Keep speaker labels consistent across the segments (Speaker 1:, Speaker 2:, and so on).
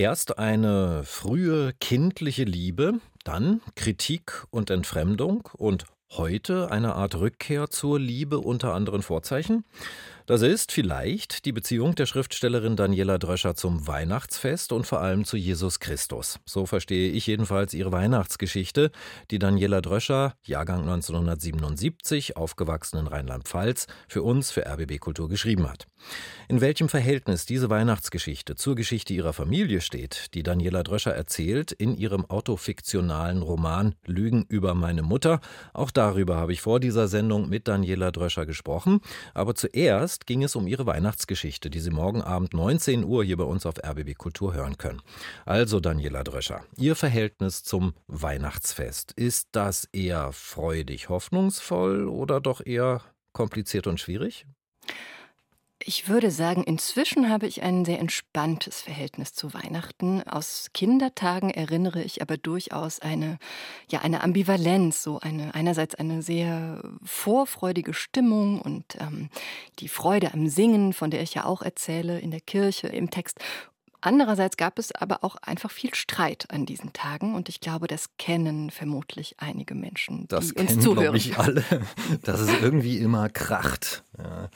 Speaker 1: Erst eine frühe kindliche Liebe, dann Kritik und Entfremdung und heute eine Art Rückkehr zur Liebe unter anderen Vorzeichen? Das ist vielleicht die Beziehung der Schriftstellerin Daniela Dröscher zum Weihnachtsfest und vor allem zu Jesus Christus. So verstehe ich jedenfalls ihre Weihnachtsgeschichte, die Daniela Dröscher, Jahrgang 1977, aufgewachsen in Rheinland-Pfalz, für uns für RBB Kultur geschrieben hat. In welchem Verhältnis diese Weihnachtsgeschichte zur Geschichte ihrer Familie steht, die Daniela Dröscher erzählt in ihrem autofiktionalen Roman Lügen über meine Mutter, auch darüber habe ich vor dieser Sendung mit Daniela Dröscher gesprochen. Aber zuerst Zuerst ging es um ihre Weihnachtsgeschichte, die Sie morgen Abend 19 Uhr hier bei uns auf RBB Kultur hören können. Also Daniela Dröscher, Ihr Verhältnis zum Weihnachtsfest, ist das eher freudig hoffnungsvoll oder doch eher kompliziert und schwierig?
Speaker 2: Ich würde sagen, inzwischen habe ich ein sehr entspanntes Verhältnis zu Weihnachten. Aus Kindertagen erinnere ich aber durchaus eine, ja, eine Ambivalenz, so eine, einerseits eine sehr vorfreudige Stimmung und ähm, die Freude am Singen, von der ich ja auch erzähle in der Kirche, im Text Andererseits gab es aber auch einfach viel Streit an diesen Tagen und ich glaube, das kennen vermutlich einige Menschen,
Speaker 1: das
Speaker 2: die
Speaker 1: uns
Speaker 2: kennen, zuhören.
Speaker 1: Ich alle, dass es irgendwie immer kracht. Ja.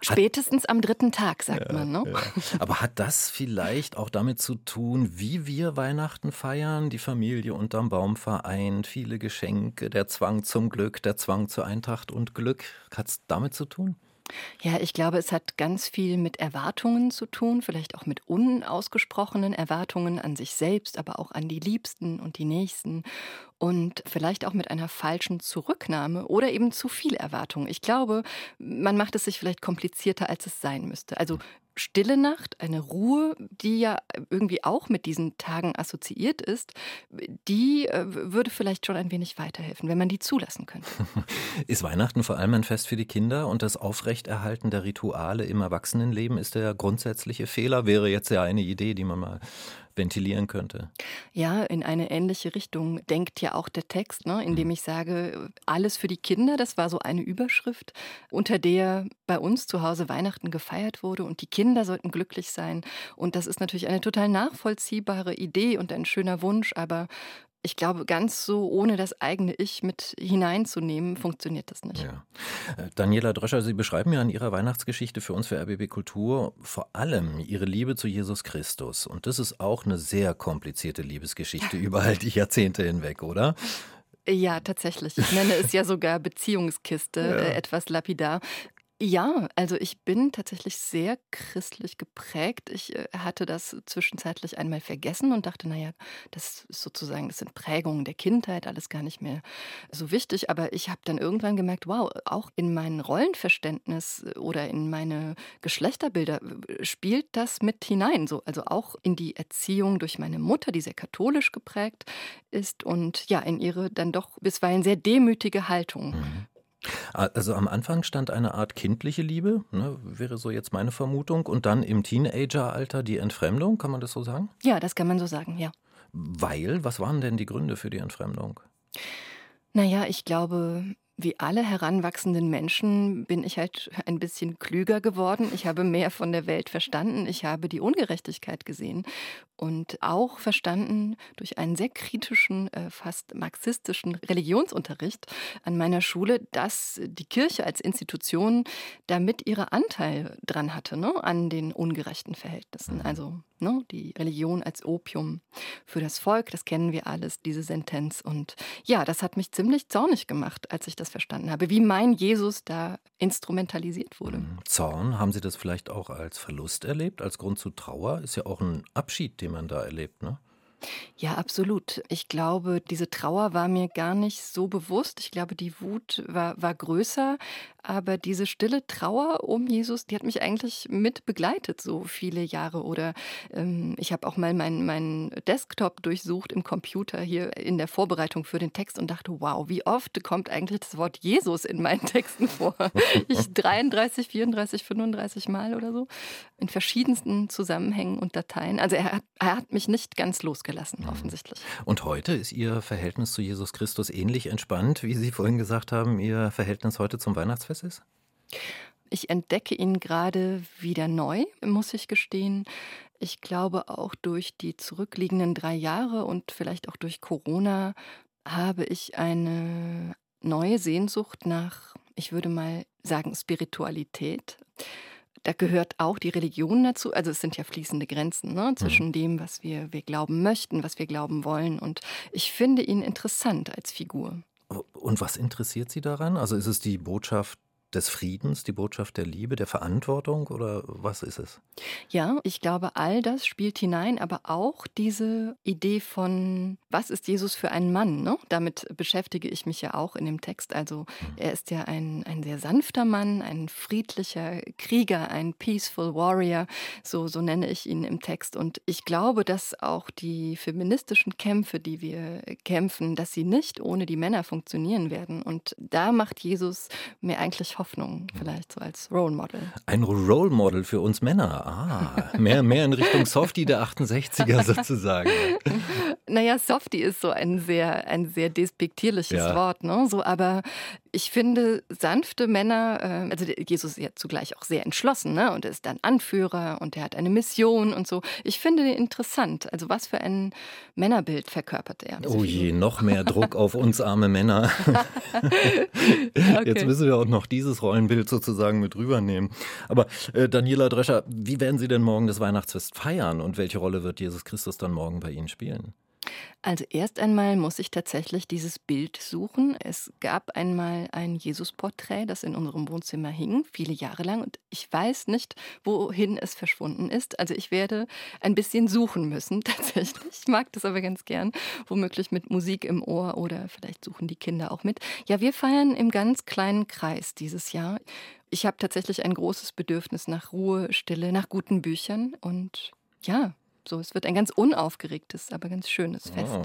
Speaker 2: Spätestens am dritten Tag, sagt ja, man. Ne? Ja.
Speaker 1: Aber hat das vielleicht auch damit zu tun, wie wir Weihnachten feiern? Die Familie unterm Baum vereint, viele Geschenke, der Zwang zum Glück, der Zwang zur Eintracht und Glück. Hat es damit zu tun?
Speaker 2: Ja, ich glaube, es hat ganz viel mit Erwartungen zu tun, vielleicht auch mit unausgesprochenen Erwartungen an sich selbst, aber auch an die Liebsten und die Nächsten und vielleicht auch mit einer falschen Zurücknahme oder eben zu viel Erwartung. Ich glaube, man macht es sich vielleicht komplizierter, als es sein müsste. Also stille Nacht, eine Ruhe, die ja irgendwie auch mit diesen Tagen assoziiert ist, die äh, würde vielleicht schon ein wenig weiterhelfen, wenn man die zulassen könnte.
Speaker 1: Ist Weihnachten vor allem ein Fest für die Kinder und das Aufrechterhalten der Rituale im Erwachsenenleben ist der grundsätzliche Fehler? Wäre jetzt ja eine Idee, die man mal ventilieren könnte.
Speaker 2: Ja, in eine ähnliche Richtung denkt ja auch der Text, ne, indem mhm. ich sage, alles für die Kinder, das war so eine Überschrift, unter der bei uns zu Hause Weihnachten gefeiert wurde und die Kinder sollten glücklich sein. Und das ist natürlich eine total nachvollziehbare Idee und ein schöner Wunsch, aber ich glaube, ganz so ohne das eigene Ich mit hineinzunehmen, funktioniert das nicht. Ja.
Speaker 1: Äh, Daniela Dröscher, Sie beschreiben ja in Ihrer Weihnachtsgeschichte für uns für RBB Kultur vor allem Ihre Liebe zu Jesus Christus. Und das ist auch eine sehr komplizierte Liebesgeschichte über all die Jahrzehnte hinweg, oder?
Speaker 2: Ja, tatsächlich. Ich nenne es ja sogar Beziehungskiste, ja. äh, etwas lapidar. Ja, also ich bin tatsächlich sehr christlich geprägt. Ich äh, hatte das zwischenzeitlich einmal vergessen und dachte, naja, das ist sozusagen, das sind Prägungen der Kindheit, alles gar nicht mehr so wichtig. Aber ich habe dann irgendwann gemerkt, wow, auch in mein Rollenverständnis äh, oder in meine Geschlechterbilder äh, spielt das mit hinein. So, also auch in die Erziehung durch meine Mutter, die sehr katholisch geprägt ist und ja, in ihre dann doch bisweilen sehr demütige Haltung. Mhm.
Speaker 1: Also am Anfang stand eine Art kindliche Liebe, ne, wäre so jetzt meine Vermutung, und dann im Teenageralter die Entfremdung, kann man das so sagen?
Speaker 2: Ja, das kann man so sagen, ja.
Speaker 1: Weil, was waren denn die Gründe für die Entfremdung?
Speaker 2: Naja, ich glaube, wie alle heranwachsenden Menschen bin ich halt ein bisschen klüger geworden. Ich habe mehr von der Welt verstanden. Ich habe die Ungerechtigkeit gesehen und auch verstanden durch einen sehr kritischen, äh, fast marxistischen Religionsunterricht an meiner Schule, dass die Kirche als Institution damit ihre Anteil dran hatte, ne, an den ungerechten Verhältnissen. Mhm. Also ne, die Religion als Opium für das Volk, das kennen wir alles, diese Sentenz. Und ja, das hat mich ziemlich zornig gemacht, als ich das verstanden habe, wie mein Jesus da instrumentalisiert wurde. Mhm.
Speaker 1: Zorn, haben Sie das vielleicht auch als Verlust erlebt, als Grund zu Trauer? Ist ja auch ein Abschied, den man da erlebt, ne?
Speaker 2: Ja, absolut. Ich glaube, diese Trauer war mir gar nicht so bewusst. Ich glaube, die Wut war, war größer, aber diese stille Trauer um Jesus, die hat mich eigentlich mit begleitet, so viele Jahre. Oder ähm, ich habe auch mal meinen mein Desktop durchsucht im Computer hier in der Vorbereitung für den Text und dachte, wow, wie oft kommt eigentlich das Wort Jesus in meinen Texten vor? Ich 33, 34, 35 Mal oder so. In verschiedensten Zusammenhängen und Dateien. Also er hat, er hat mich nicht ganz losgelassen, offensichtlich.
Speaker 1: Und heute ist Ihr Verhältnis zu Jesus Christus ähnlich entspannt, wie Sie vorhin gesagt haben, Ihr Verhältnis heute zum Weihnachtsfest? Es ist?
Speaker 2: Ich entdecke ihn gerade wieder neu, muss ich gestehen. Ich glaube, auch durch die zurückliegenden drei Jahre und vielleicht auch durch Corona habe ich eine neue Sehnsucht nach, ich würde mal sagen, Spiritualität. Da gehört auch die Religion dazu. Also es sind ja fließende Grenzen ne, zwischen mhm. dem, was wir, wir glauben möchten, was wir glauben wollen. Und ich finde ihn interessant als Figur.
Speaker 1: Und was interessiert Sie daran? Also ist es die Botschaft des Friedens, die Botschaft der Liebe, der Verantwortung oder was ist es?
Speaker 2: Ja, ich glaube, all das spielt hinein, aber auch diese Idee von, was ist Jesus für ein Mann? Ne? Damit beschäftige ich mich ja auch in dem Text. Also mhm. er ist ja ein, ein sehr sanfter Mann, ein friedlicher Krieger, ein peaceful warrior, so, so nenne ich ihn im Text. Und ich glaube, dass auch die feministischen Kämpfe, die wir kämpfen, dass sie nicht ohne die Männer funktionieren werden. Und da macht Jesus mir eigentlich Hoffnung, vielleicht so als Role Model.
Speaker 1: Ein Role Model für uns Männer. Ah, mehr, mehr in Richtung Softie der 68er sozusagen.
Speaker 2: Naja, Softie ist so ein sehr, ein sehr despektierliches ja. Wort, ne? So, aber ich finde, sanfte Männer, äh, also Jesus ist ja zugleich auch sehr entschlossen, ne? Und er ist dann Anführer und er hat eine Mission und so. Ich finde den interessant. Also was für ein Männerbild verkörpert er?
Speaker 1: Oh je, noch mehr Druck auf uns arme Männer. okay. Jetzt müssen wir auch noch dieses Rollenbild sozusagen mit rübernehmen. Aber äh, Daniela Drescher, wie werden Sie denn morgen das Weihnachtsfest feiern und welche Rolle wird Jesus Christus dann morgen bei Ihnen spielen?
Speaker 2: Also erst einmal muss ich tatsächlich dieses Bild suchen. Es gab einmal ein Jesusporträt, das in unserem Wohnzimmer hing, viele Jahre lang. Und ich weiß nicht, wohin es verschwunden ist. Also ich werde ein bisschen suchen müssen, tatsächlich. Ich mag das aber ganz gern, womöglich mit Musik im Ohr oder vielleicht suchen die Kinder auch mit. Ja, wir feiern im ganz kleinen Kreis dieses Jahr. Ich habe tatsächlich ein großes Bedürfnis nach Ruhe, Stille, nach guten Büchern und ja, so, es wird ein ganz unaufgeregtes, aber ganz schönes Fest. Oh.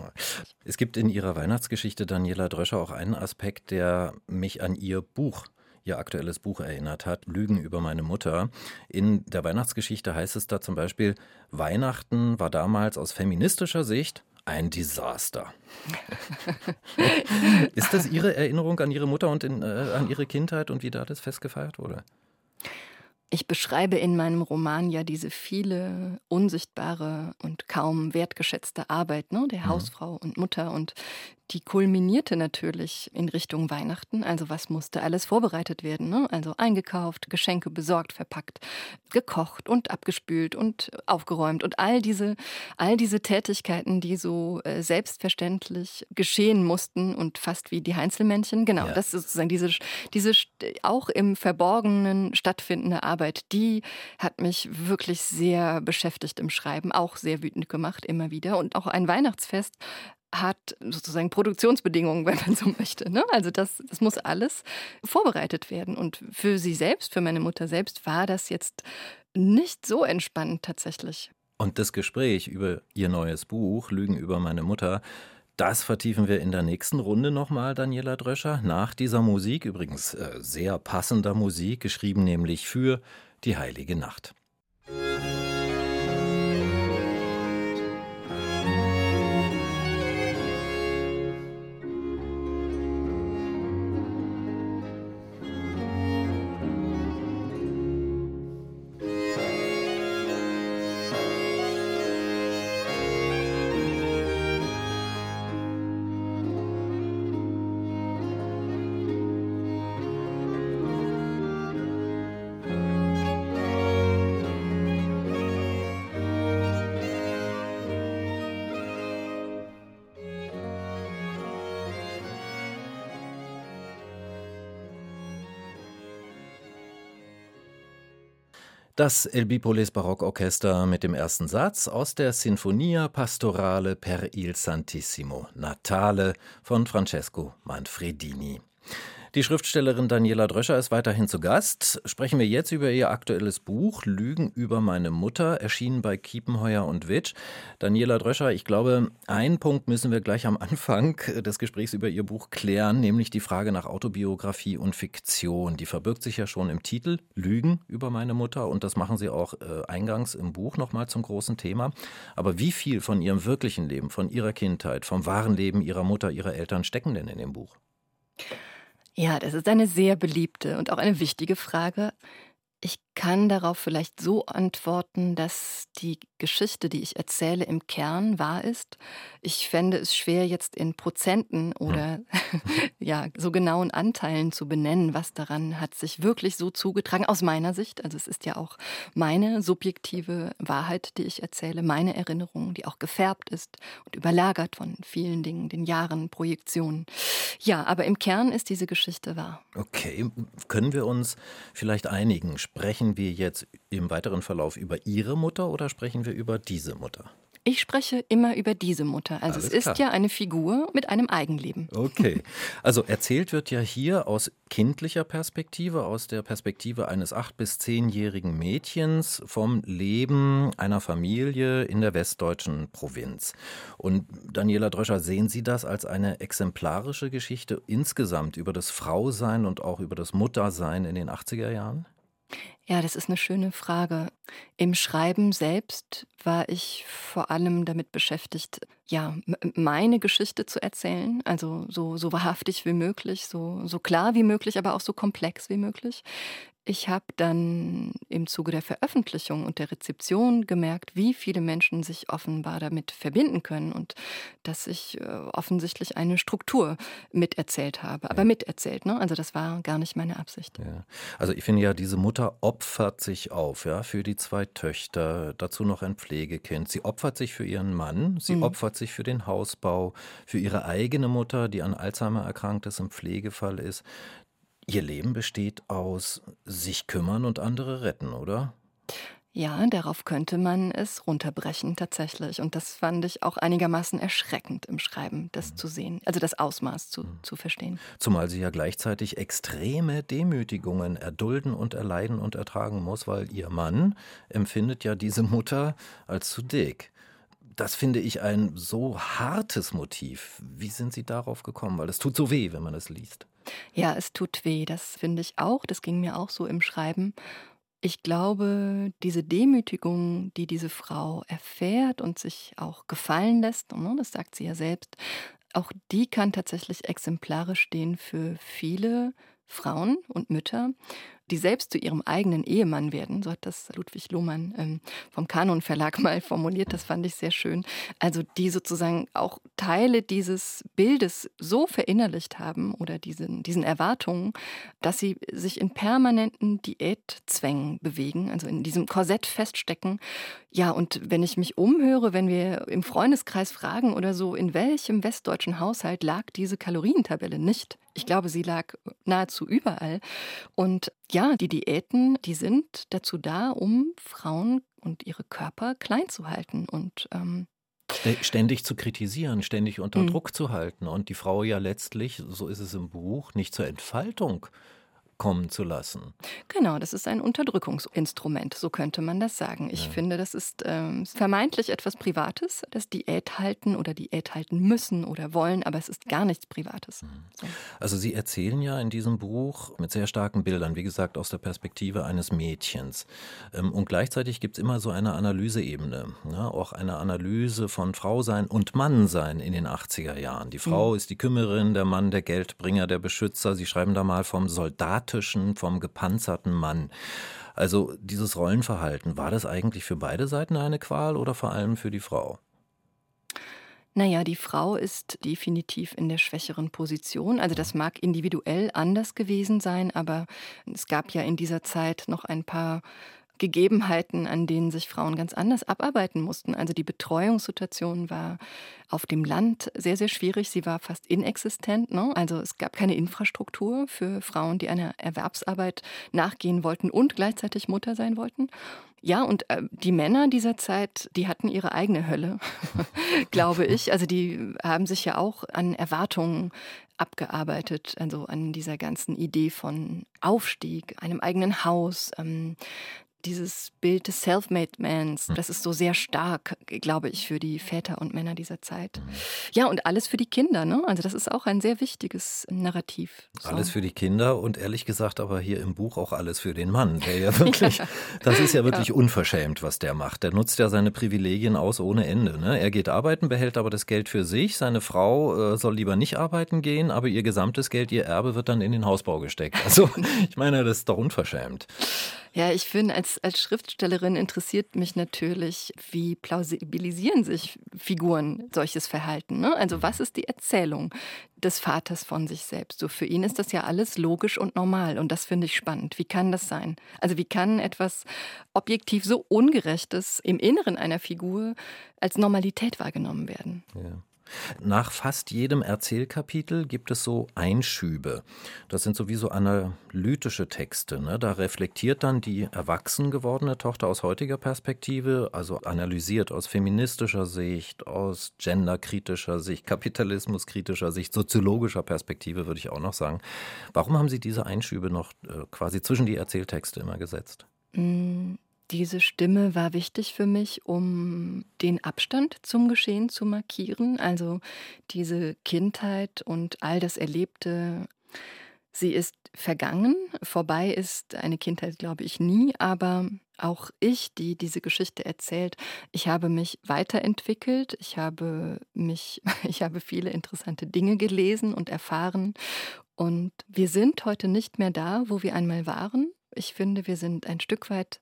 Speaker 1: Es gibt in Ihrer Weihnachtsgeschichte, Daniela Dröscher, auch einen Aspekt, der mich an Ihr Buch ihr aktuelles Buch erinnert hat, Lügen über meine Mutter. In der Weihnachtsgeschichte heißt es da zum Beispiel, Weihnachten war damals aus feministischer Sicht ein Desaster. Ist das Ihre Erinnerung an Ihre Mutter und in, äh, an Ihre Kindheit und wie da das Fest gefeiert wurde?
Speaker 2: Ich beschreibe in meinem Roman ja diese viele unsichtbare und kaum wertgeschätzte Arbeit ne, der mhm. Hausfrau und Mutter und die kulminierte natürlich in Richtung Weihnachten. Also was musste alles vorbereitet werden? Ne? Also eingekauft, Geschenke besorgt, verpackt, gekocht und abgespült und aufgeräumt und all diese, all diese Tätigkeiten, die so äh, selbstverständlich geschehen mussten und fast wie die Heinzelmännchen. Genau, ja. das ist sozusagen diese, diese auch im Verborgenen stattfindende Arbeit, die hat mich wirklich sehr beschäftigt im Schreiben, auch sehr wütend gemacht immer wieder. Und auch ein Weihnachtsfest hat sozusagen Produktionsbedingungen, wenn man so möchte. Ne? Also das, das muss alles vorbereitet werden. Und für sie selbst, für meine Mutter selbst, war das jetzt nicht so entspannt tatsächlich.
Speaker 1: Und das Gespräch über ihr neues Buch, Lügen über meine Mutter, das vertiefen wir in der nächsten Runde nochmal, Daniela Dröscher, nach dieser Musik, übrigens äh, sehr passender Musik, geschrieben nämlich für die heilige Nacht. Das El Bipoles Barockorchester mit dem ersten Satz aus der Sinfonia Pastorale per il Santissimo Natale von Francesco Manfredini. Die Schriftstellerin Daniela Dröscher ist weiterhin zu Gast. Sprechen wir jetzt über ihr aktuelles Buch Lügen über meine Mutter, erschienen bei Kiepenheuer und Witsch. Daniela Dröscher, ich glaube, einen Punkt müssen wir gleich am Anfang des Gesprächs über ihr Buch klären, nämlich die Frage nach Autobiografie und Fiktion. Die verbirgt sich ja schon im Titel Lügen über meine Mutter und das machen Sie auch äh, eingangs im Buch nochmal zum großen Thema. Aber wie viel von Ihrem wirklichen Leben, von Ihrer Kindheit, vom wahren Leben Ihrer Mutter, Ihrer Eltern stecken denn in dem Buch?
Speaker 2: Ja, das ist eine sehr beliebte und auch eine wichtige Frage. Ich kann darauf vielleicht so antworten, dass die Geschichte, die ich erzähle, im Kern wahr ist. Ich fände es schwer, jetzt in Prozenten oder ja, so genauen Anteilen zu benennen, was daran hat sich wirklich so zugetragen, aus meiner Sicht. Also es ist ja auch meine subjektive Wahrheit, die ich erzähle, meine Erinnerung, die auch gefärbt ist und überlagert von vielen Dingen, den Jahren, Projektionen. Ja, aber im Kern ist diese Geschichte wahr.
Speaker 1: Okay, können wir uns vielleicht einigen? Sprechen wir jetzt im weiteren Verlauf über Ihre Mutter oder sprechen wir über diese Mutter?
Speaker 2: Ich spreche immer über diese Mutter. Also Alles es ist klar. ja eine Figur mit einem Eigenleben.
Speaker 1: Okay. Also erzählt wird ja hier aus kindlicher Perspektive, aus der Perspektive eines acht- bis zehnjährigen Mädchens vom Leben einer Familie in der westdeutschen Provinz. Und Daniela Dröscher, sehen Sie das als eine exemplarische Geschichte insgesamt über das Frausein und auch über das Muttersein in den 80er Jahren?
Speaker 2: Ja, das ist eine schöne Frage. Im Schreiben selbst war ich vor allem damit beschäftigt, ja, meine Geschichte zu erzählen, also so, so wahrhaftig wie möglich, so, so klar wie möglich, aber auch so komplex wie möglich. Ich habe dann im Zuge der Veröffentlichung und der Rezeption gemerkt, wie viele Menschen sich offenbar damit verbinden können und dass ich äh, offensichtlich eine Struktur miterzählt habe. Aber miterzählt, ne? Also das war gar nicht meine Absicht.
Speaker 1: Ja. Also ich finde ja, diese Mutter opfert sich auf, ja, für die zwei Töchter, dazu noch ein Pflegekind. Sie opfert sich für ihren Mann, sie mhm. opfert sich für den Hausbau, für ihre eigene Mutter, die an Alzheimer erkrankt ist, im Pflegefall ist. Ihr Leben besteht aus sich kümmern und andere retten, oder?
Speaker 2: Ja, darauf könnte man es runterbrechen tatsächlich. Und das fand ich auch einigermaßen erschreckend im Schreiben, das mhm. zu sehen, also das Ausmaß zu, mhm. zu verstehen.
Speaker 1: Zumal sie ja gleichzeitig extreme Demütigungen erdulden und erleiden und ertragen muss, weil ihr Mann empfindet ja diese Mutter als zu dick. Das finde ich ein so hartes Motiv. Wie sind Sie darauf gekommen? Weil es tut so weh, wenn man es liest.
Speaker 2: Ja, es tut weh, das finde ich auch. Das ging mir auch so im Schreiben. Ich glaube, diese Demütigung, die diese Frau erfährt und sich auch gefallen lässt, ne, das sagt sie ja selbst, auch die kann tatsächlich exemplarisch stehen für viele Frauen und Mütter, die selbst zu ihrem eigenen Ehemann werden. So hat das Ludwig Lohmann ähm, vom Kanon Verlag mal formuliert. Das fand ich sehr schön. Also die sozusagen auch Teile dieses Bildes so verinnerlicht haben oder diesen, diesen Erwartungen, dass sie sich in permanenten Diätzwängen bewegen, also in diesem Korsett feststecken. Ja, und wenn ich mich umhöre, wenn wir im Freundeskreis fragen oder so, in welchem westdeutschen Haushalt lag diese Kalorientabelle nicht? Ich glaube, sie lag nahezu überall. Und ja, die Diäten, die sind dazu da, um Frauen und ihre Körper klein zu halten und ähm,
Speaker 1: Ständig zu kritisieren, ständig unter mhm. Druck zu halten und die Frau ja letztlich, so ist es im Buch, nicht zur Entfaltung kommen zu lassen.
Speaker 2: Genau, das ist ein Unterdrückungsinstrument, so könnte man das sagen. Ich ja. finde, das ist ähm, vermeintlich etwas Privates, das Diät halten oder Diät halten müssen oder wollen, aber es ist gar nichts Privates. Mhm.
Speaker 1: So. Also Sie erzählen ja in diesem Buch mit sehr starken Bildern, wie gesagt, aus der Perspektive eines Mädchens. Ähm, und gleichzeitig gibt es immer so eine Analyseebene, ne? auch eine Analyse von Frausein und Mannsein in den 80er Jahren. Die Frau mhm. ist die Kümmerin, der Mann der Geldbringer, der Beschützer. Sie schreiben da mal vom Soldat statischen, vom gepanzerten Mann. Also dieses Rollenverhalten, war das eigentlich für beide Seiten eine Qual oder vor allem für die Frau?
Speaker 2: Naja, die Frau ist definitiv in der schwächeren Position. Also das mag individuell anders gewesen sein, aber es gab ja in dieser Zeit noch ein paar Gegebenheiten, an denen sich Frauen ganz anders abarbeiten mussten. Also die Betreuungssituation war auf dem Land sehr, sehr schwierig. Sie war fast inexistent. Ne? Also es gab keine Infrastruktur für Frauen, die einer Erwerbsarbeit nachgehen wollten und gleichzeitig Mutter sein wollten. Ja, und äh, die Männer dieser Zeit, die hatten ihre eigene Hölle, glaube ich. Also die haben sich ja auch an Erwartungen abgearbeitet, also an dieser ganzen Idee von Aufstieg, einem eigenen Haus, ähm, dieses Bild des Self-Made Mans, hm. das ist so sehr stark, glaube ich, für die Väter und Männer dieser Zeit. Ja, und alles für die Kinder, ne? Also das ist auch ein sehr wichtiges Narrativ.
Speaker 1: So. Alles für die Kinder und ehrlich gesagt aber hier im Buch auch alles für den Mann, der ja wirklich, ja. das ist ja wirklich ja. unverschämt, was der macht. Der nutzt ja seine Privilegien aus ohne Ende. Ne? Er geht arbeiten, behält aber das Geld für sich. Seine Frau äh, soll lieber nicht arbeiten gehen, aber ihr gesamtes Geld, ihr Erbe wird dann in den Hausbau gesteckt. Also ich meine, das ist doch unverschämt.
Speaker 2: Ja, ich finde, als, als Schriftstellerin interessiert mich natürlich, wie plausibilisieren sich Figuren solches Verhalten. Ne? Also was ist die Erzählung des Vaters von sich selbst? So für ihn ist das ja alles logisch und normal und das finde ich spannend. Wie kann das sein? Also wie kann etwas objektiv so Ungerechtes im Inneren einer Figur als Normalität wahrgenommen werden?
Speaker 1: Ja. Nach fast jedem Erzählkapitel gibt es so Einschübe. Das sind sowieso analytische Texte. Ne? Da reflektiert dann die erwachsen gewordene Tochter aus heutiger Perspektive, also analysiert aus feministischer Sicht, aus genderkritischer Sicht, kapitalismuskritischer Sicht, soziologischer Perspektive, würde ich auch noch sagen. Warum haben Sie diese Einschübe noch äh, quasi zwischen die Erzähltexte immer gesetzt?
Speaker 2: Mm. Diese Stimme war wichtig für mich, um den Abstand zum Geschehen zu markieren. Also diese Kindheit und all das Erlebte. Sie ist vergangen. Vorbei ist eine Kindheit, glaube ich, nie. Aber auch ich, die diese Geschichte erzählt, ich habe mich weiterentwickelt. Ich habe mich, ich habe viele interessante Dinge gelesen und erfahren. Und wir sind heute nicht mehr da, wo wir einmal waren. Ich finde, wir sind ein Stück weit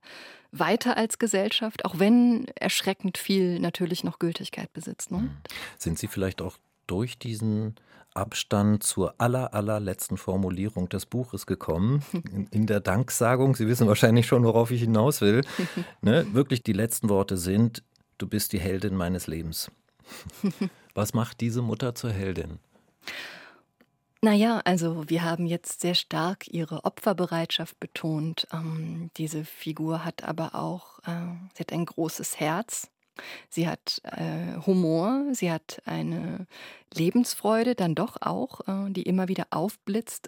Speaker 2: weiter als Gesellschaft, auch wenn erschreckend viel natürlich noch Gültigkeit besitzt. Ne? Hm.
Speaker 1: Sind Sie vielleicht auch durch diesen Abstand zur aller, allerletzten Formulierung des Buches gekommen, in, in, der Danksagung, Sie wissen wahrscheinlich schon, worauf ich hinaus will, ne? wirklich die letzten Worte sind, du bist die Heldin meines Lebens. Was macht diese Mutter zur Heldin?
Speaker 2: Naja, also wir haben jetzt sehr stark ihre Opferbereitschaft betont. Ähm, diese Figur hat aber auch, äh, sie hat ein großes Herz. Sie hat äh, Humor, sie hat eine Lebensfreude, dann doch auch, äh, die immer wieder aufblitzt.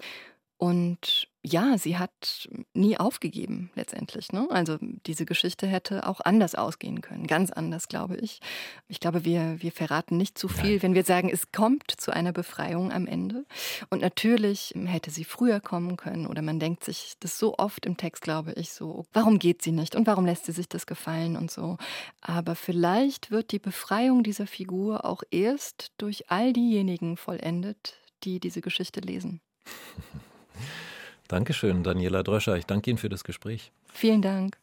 Speaker 2: Und ja, sie hat nie aufgegeben letztendlich. Ne? Also diese Geschichte hätte auch anders ausgehen können, ganz anders, glaube ich. Ich glaube, wir, wir verraten nicht zu viel, Nein. wenn wir sagen, es kommt zu einer Befreiung am Ende. Und natürlich hätte sie früher kommen können oder man denkt sich das so oft im Text, glaube ich, so, warum geht sie nicht und warum lässt sie sich das gefallen und so. Aber vielleicht wird die Befreiung dieser Figur auch erst durch all diejenigen vollendet, die diese Geschichte lesen.
Speaker 1: Dankeschön, Daniela Dröscher. Ich danke Ihnen für das Gespräch.
Speaker 2: Vielen Dank.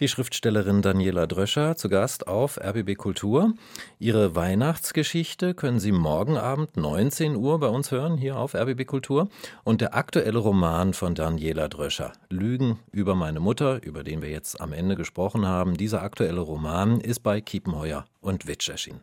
Speaker 1: Die Schriftstellerin Daniela Dröscher zu Gast auf RBB Kultur. Ihre Weihnachtsgeschichte können Sie morgen Abend 19 Uhr bei uns hören, hier auf RBB Kultur. Und der aktuelle Roman von Daniela Dröscher, Lügen über meine Mutter, über den wir jetzt am Ende gesprochen haben, dieser aktuelle Roman ist bei Kiepenheuer und Witsch erschienen.